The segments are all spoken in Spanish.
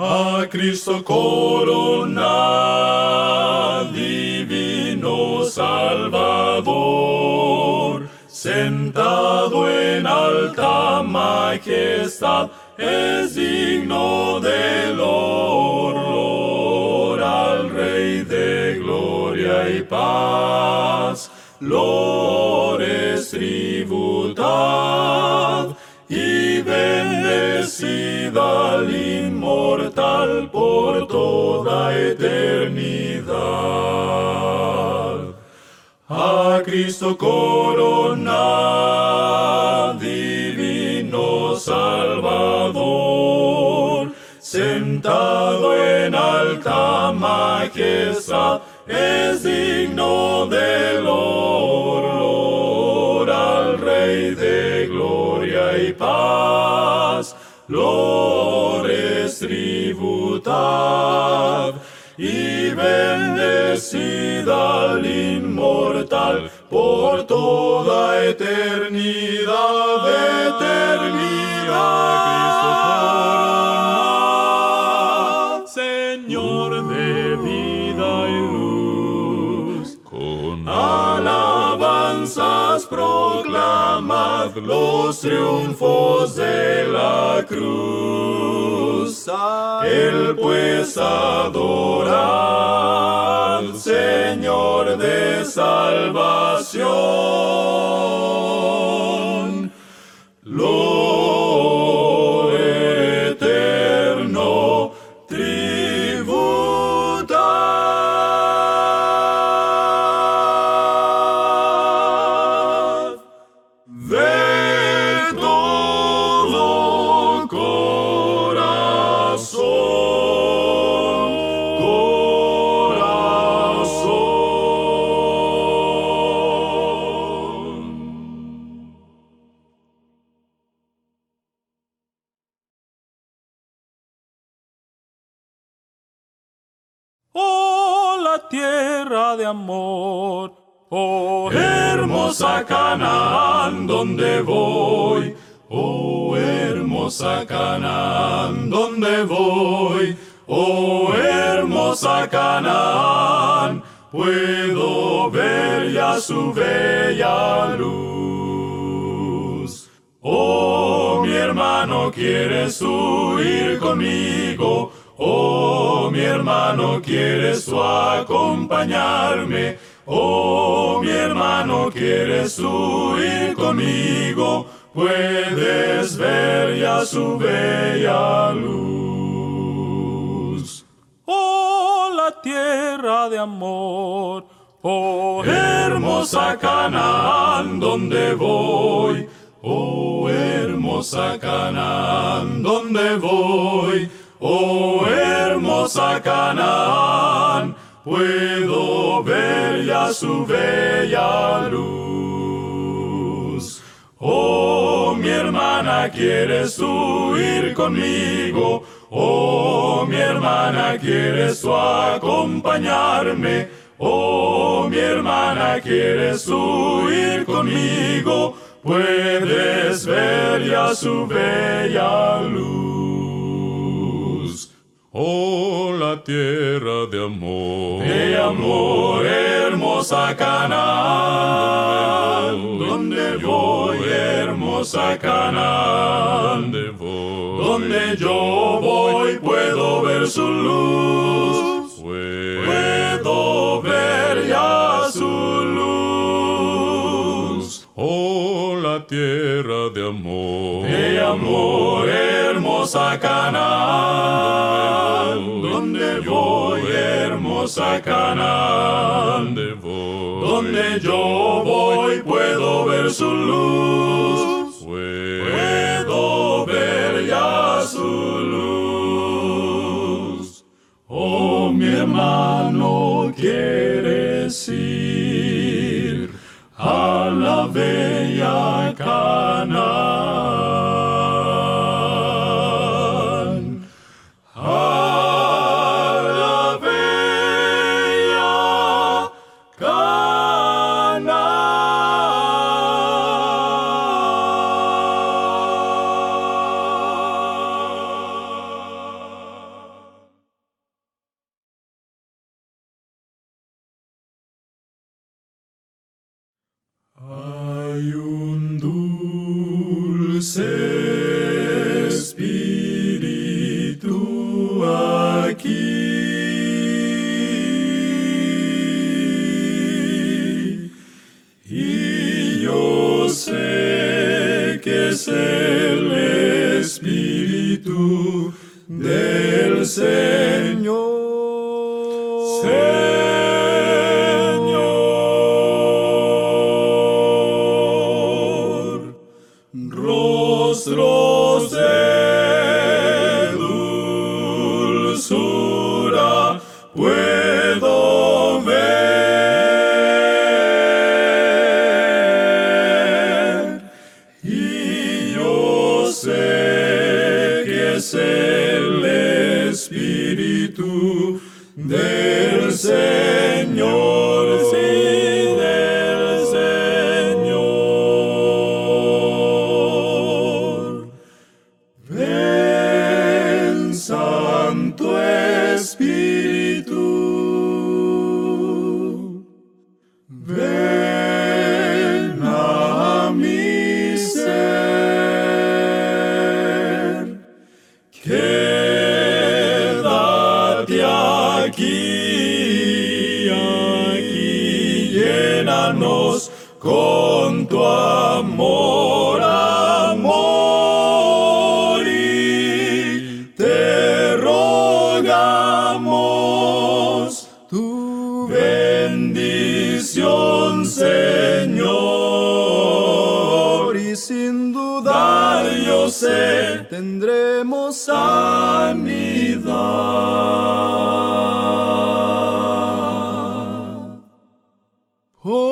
A Cristo corona, divino Salvador, sentado en alta majestad, es digno del honor al Rey de gloria y paz. Lores tributad bendecida al inmortal por toda eternidad. A Cristo corona, divino Salvador, sentado en alta majestad, es digno del honor al Rey de gloria y paz. Lores tributad y bendecida al inmortal por toda eternidad, eternidad. Señor de vida y luz, con alabanzas los triunfos de la cruz. El pues adora al Señor de salvación. Donde voy. Oh, hermosa Canaán, donde voy. Oh, hermosa Canaán, puedo ver ya su bella luz. Oh, mi hermano, ¿quieres tú ir conmigo? Oh, mi hermano, ¿quieres acompañarme? Oh, mi hermano, ¿quieres tú ir conmigo? Puedes ver ya su bella luz. Oh, la tierra de amor. Oh, hermosa Canaán, donde voy. Oh, hermosa Canaán, donde voy. Oh, hermosa Canaán, puedo ver ya su bella luz. Oh, mi hermana, ¿quieres tú ir conmigo? Oh, mi hermana, ¿quieres tú acompañarme? Oh, mi hermana, ¿quieres tú ir conmigo? Puedes ver ya su bella luz. Oh, la tierra de amor. De amor, hermosa Canaán. Donde voy, hermosa Canaán. Donde voy. Donde yo voy, puedo ver su luz. Puedo ver ya su luz. Oh, la tierra de amor. De amor, hermosa Canaán. Hermosa Canaán. Voy. Donde yo voy, puedo ver su luz. Aqui, eu sei que el Espírito del Señor. 주시는요. Cambiado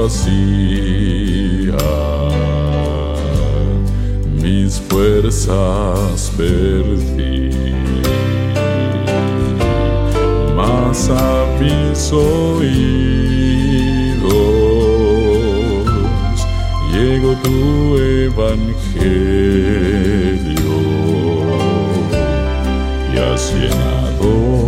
vacía, mis fuerzas perdí. a mis oídos llegó tu evangelio y has llenado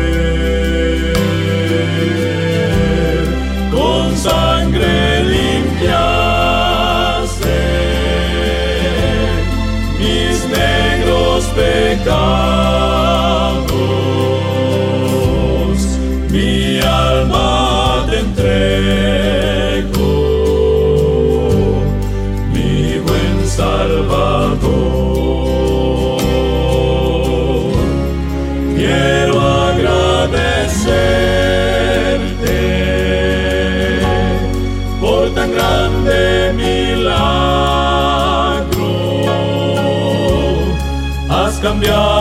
Yeah.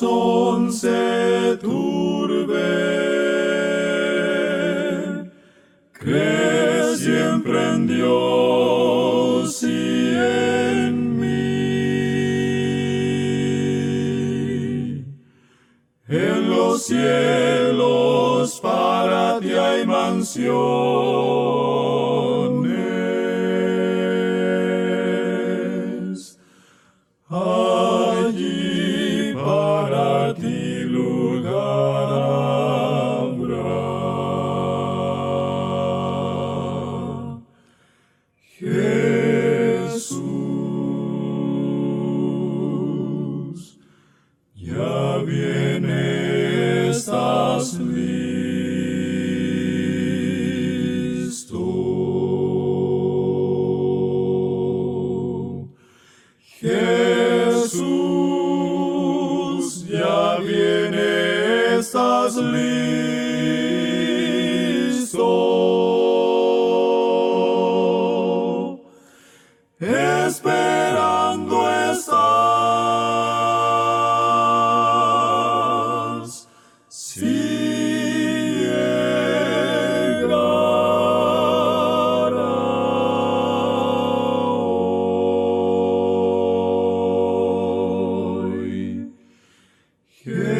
corazón se turbe. Cree siempre en Dios y en mí. En los cielos para ti hay mansión. Yeah.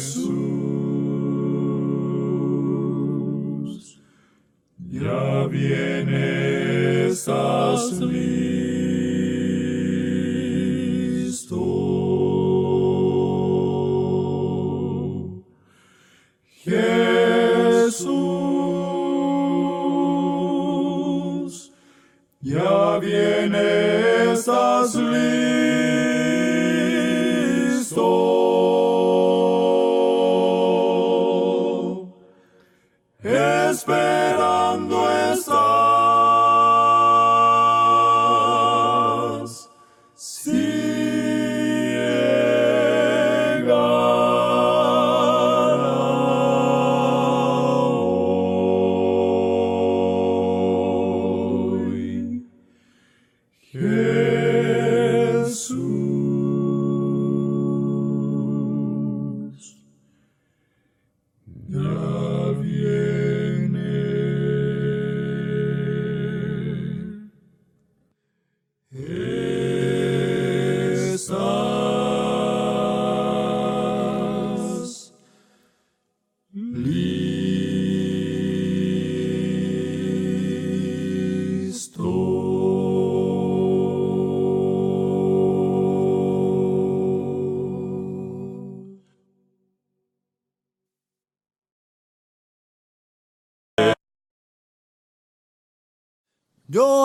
Jesús, ya vienes a mí.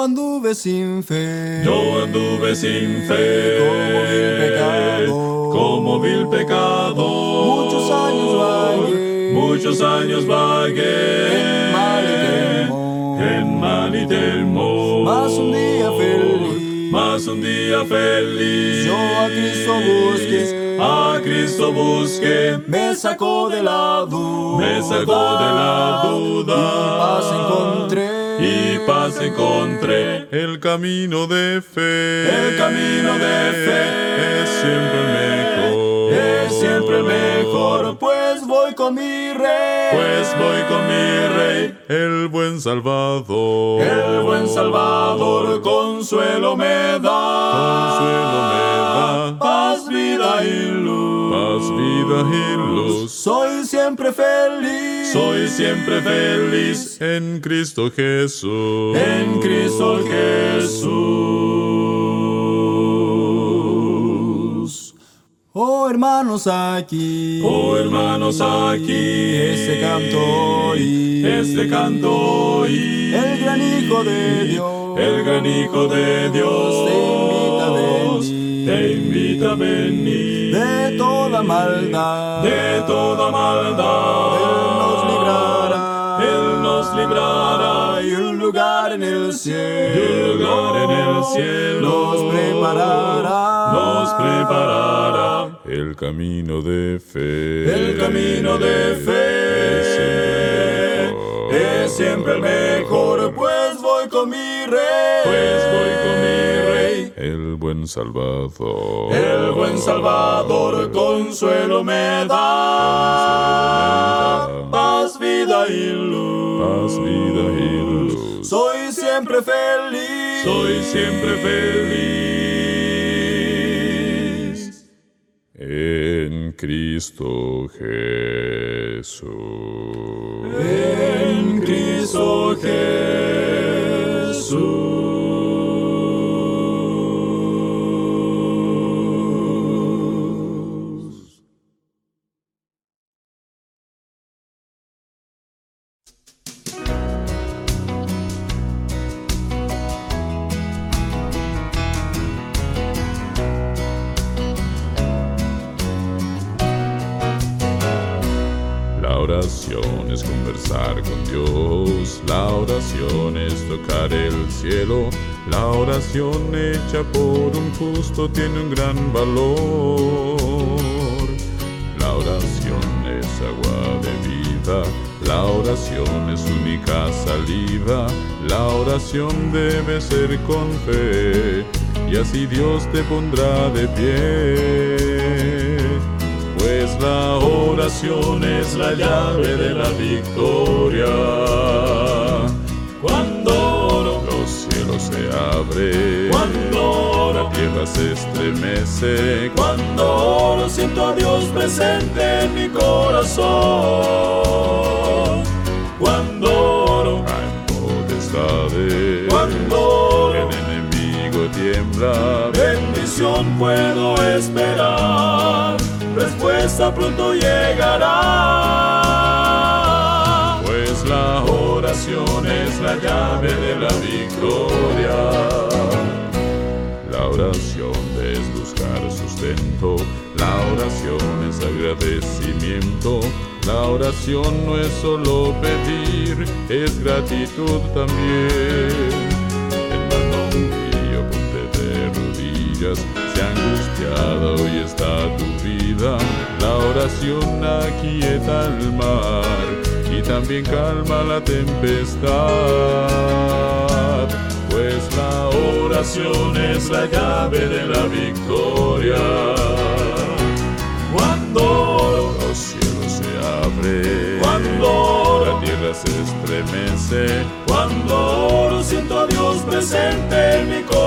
Anduve sin fe. Yo anduve sin fe. Como vil pecado. Como vil pecado. Muchos años vagué. Muchos años vagué. En mal y temor. En mal y temor. Mas un día feliz. Mas un día feliz. Yo a Cristo busqué. A Cristo busqué. Me sacó de la duda. Me sacó de la duda. Y paz encontré. Y paz encontré. El camino de fe. El camino de fe es siempre el mejor. Es siempre el mejor, pues voy con mi rey. Pues voy con mi rey. El buen Salvador. El buen Salvador consuelo me da. Consuelo me da. Paz, vida y luz. Paz, vida y luz. Soy siempre feliz. Soy siempre feliz En Cristo Jesús. en Cristo Jesús. Oh hermanos aquí. Oh hermanos aquí. Este canto oí. Este canto oí. El gran Hijo de Dios. El gran Hijo de Dios Te invita a venir. Te invita a venir toda maldad. de toda maldad. Él nos librará. Él nos librará Y un lugar en el cielo. y un lugar en el cielo Nos preparará. Nos preparará El camino de fe. el camino de fe. Es siempre el mejor, Pues voy con mi rey. pues voy con mi rey. El buen Salvador. El buen Salvador consuelo me da. Paz, vida y luz. Paz, vida y luz. Soy siempre feliz. Soy siempre feliz. En Cristo Jesús. En Cristo Jesús. Oración es conversar con Dios, la oración es tocar el cielo, la oración hecha por un justo tiene un gran valor. La oración es agua de vida, la oración es única salida, la oración debe ser con fe, y así Dios te pondrá de pie. La oración es la llave de la victoria. Cuando oro, Los cielos se abren, cuando la oro, tierra se estremece. cuando oro, siento a Dios presente en mi corazón. Cuando oro, Hay potestades, cuando el oro, enemigo tiembla. bendición puedo esperar. Pronto llegará. Pues la oración es la llave de la victoria. La oración es buscar sustento, la oración es agradecimiento, la oración no es solo pedir, es gratitud también. Hermano mío, ponte de rodillas, hoy está tu vida. La oración aquieta el mar y también calma la tempestad. Pues la oración es la llave de la victoria. Cuando Los cielos se abren, Cuando la tierra se estremece. Cuando siento a Dios presente en mi corazón.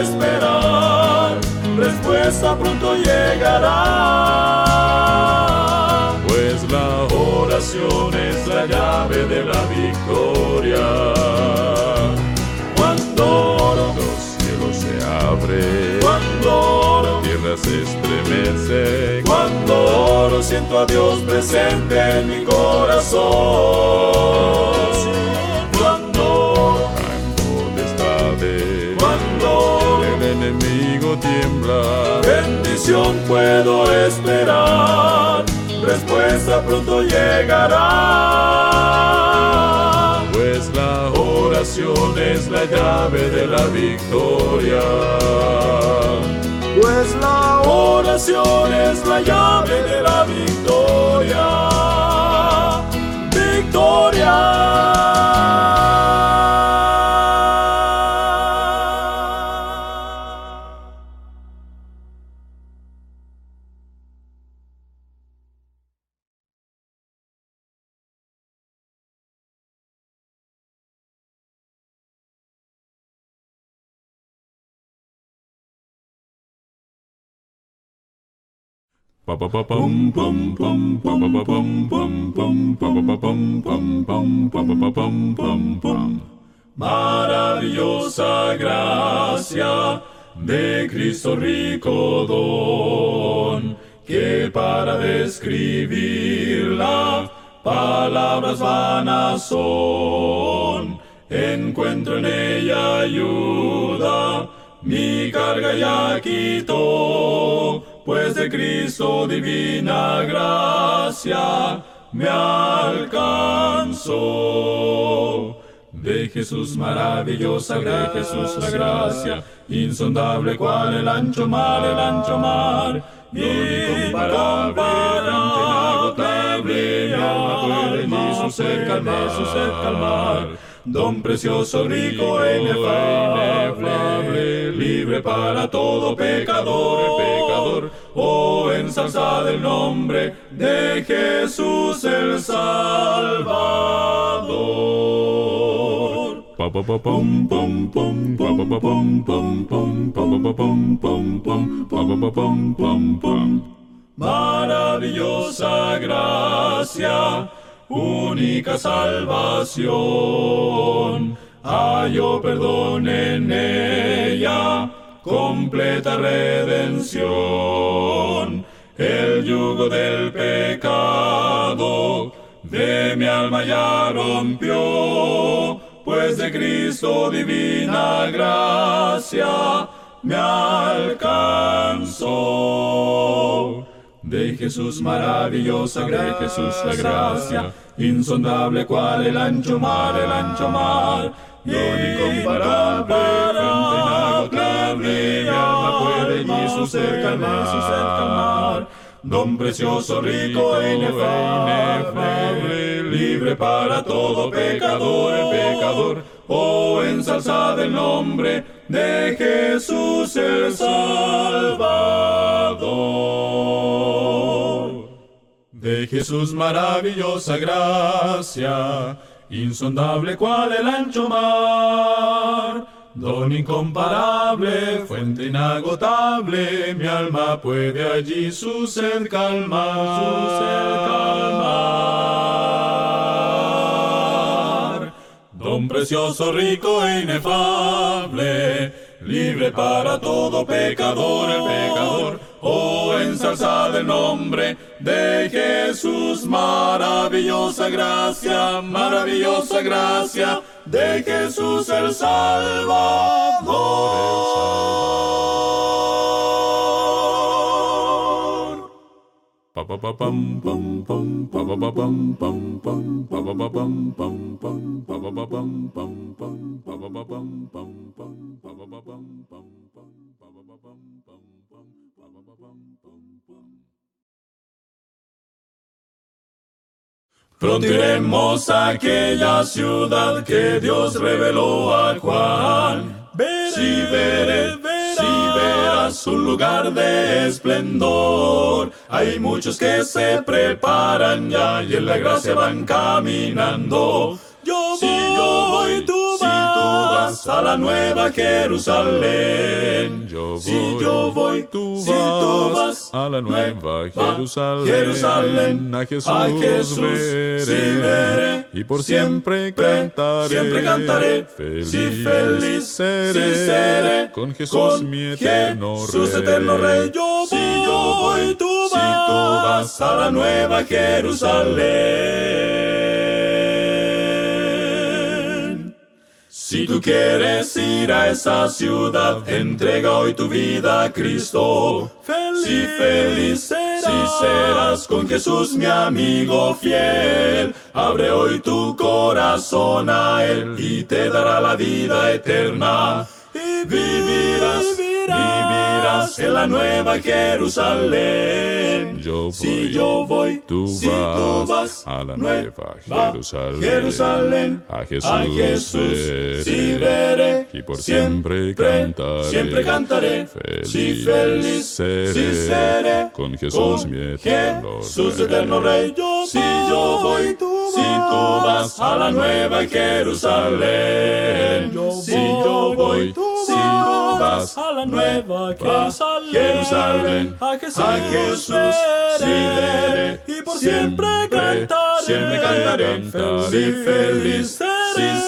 Esperar, respuesta pronto llegará. Pues la oración es la llave de la victoria. Cuando los cielos se abren, cuando la tierra se estremece. Cuando oro siento a Dios presente en mi corazón. Bendición puedo esperar, respuesta pronto llegará. Pues la oración es la llave de la victoria. Pues la oración es la llave de la victoria. Victoria. Maravillosa gracia de Cristo rico don, que para describirla palabras vanas son. Encuentro en ella ayuda, mi carga ya quitó, de Cristo divina gracia me alcanzó. De Jesús maravillosa, de Jesús la gracia, insondable cual el ancho mar, el ancho mar, incomparable, inagotable, mi alma su calmar, su calmar. Don precioso, rico e inefable, libre para todo pecador, pecador, oh ensalzad el nombre de Jesús el Salvador. Pum pum pum pum pum pum pum pum pum pum. Maravillosa gracia, única salvación. Hallo perdón en ella, completa redención. El yugo del pecado de mi alma ya rompió, pues de Cristo divina gracia me alcanzó. De Jesús maravillosa, de Jesús la gracia, insondable cual el ancho mar, el ancho mar, don incomparable, su ser calmar, su ser calmar. Don precioso, rico e inefable, libre para todo pecador, el pecador, oh ensalzad el nombre de Jesús el Salvador. De Jesús maravillosa gracia, insondable cual el ancho mar, don incomparable, fuente inagotable, mi alma puede allí su sed calmar, su sed calmar. Don precioso, rico e inefable, libre para todo pecador, el pecador, oh ensalzad el nombre de Jesús, maravillosa gracia, maravillosa gracia de Jesús el Salvador. Pronto iremos a aquella ciudad que Dios reveló a Juan. si veré, si verás un lugar de esplendor. Hay muchos que se preparan ya y en la gracia van caminando. A la nueva Jerusalén. si yo voy, tú si tú vas a la nueva Jerusalén. Jerusalén, a Jesús, veré, y por siempre, cantaré. Siempre cantaré. Feliz, feliz seré, con Jesús mi eterno Jesús Rey. eterno Rey. Yo si yo voy, tú vas, si tú vas a la nueva Jerusalén. Si tú quieres ir a esa ciudad, entrega hoy tu vida a Cristo. Feliz, si feliz serás, si serás con Jesús mi amigo fiel. Abre hoy tu corazón a Él y te dará la vida eterna. Vivirás, vivirás en la nueva Jerusalén. Yo voy, si yo voy, tú si vas, tú vas a la nueva va- Jerusalén. Jerusalén, A Jesús, a Jesús veré, sí veré, y por siempre, cantaré. siempre cantaré, Feliz sí feliz, seré, con Jesús con mi eterno Jesús Rey. eterno Rey. Yo si yo voy, tú si tú vas a la nueva Jerusalén. si yo voy, tú si tú vas a la nueva Jerusalén, a Jesús, sí veré, y por siempre cantaré, siempre cantaré, feliz, feliz,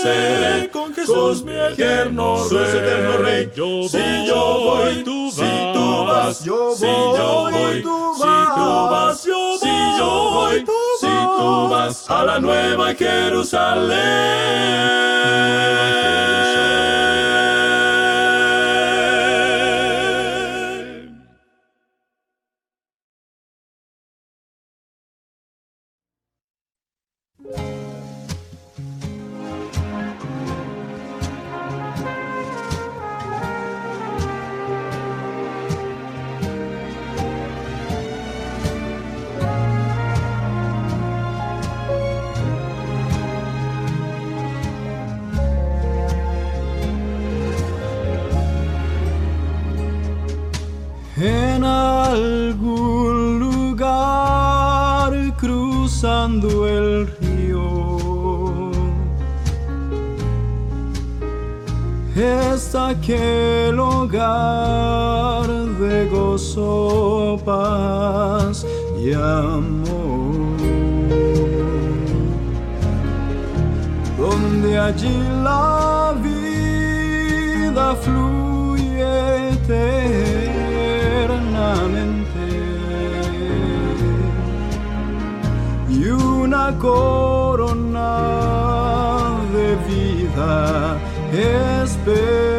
seré con Jesús mi eterno Rey, eterno Rey. si yo voy, tú si tú vas, yo si yo voy, tú si tú vas, yo si yo voy, si tú vas a la nueva Jerusalén. Está aquel hogar de gozo, paz y amor. Donde allí la vida fluye eternamente y una corona de vida espera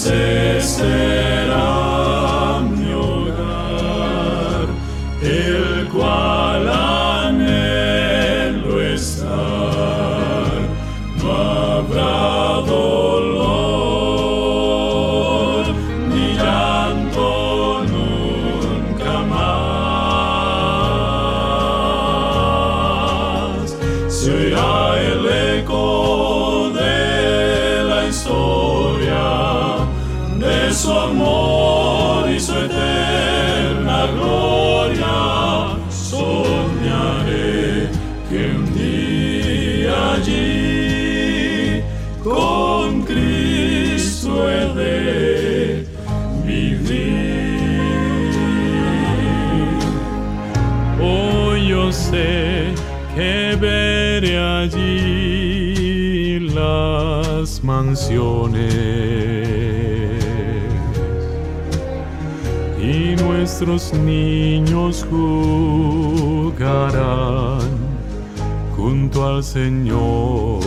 Ese que veré allí las mansiones y nuestros niños jugarán junto al Señor.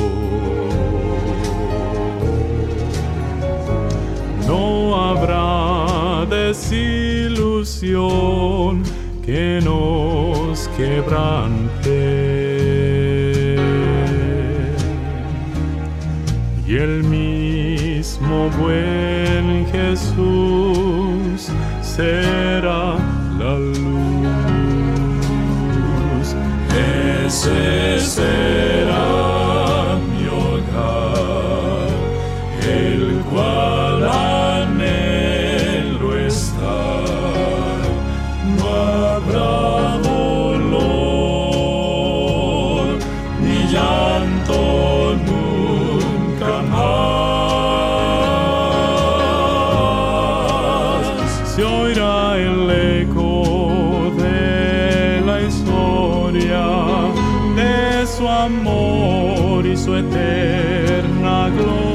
No habrá desilusión que nos quebrante. Y el mismo buen Jesús será la luz. Ese será amor y su eterna gloria.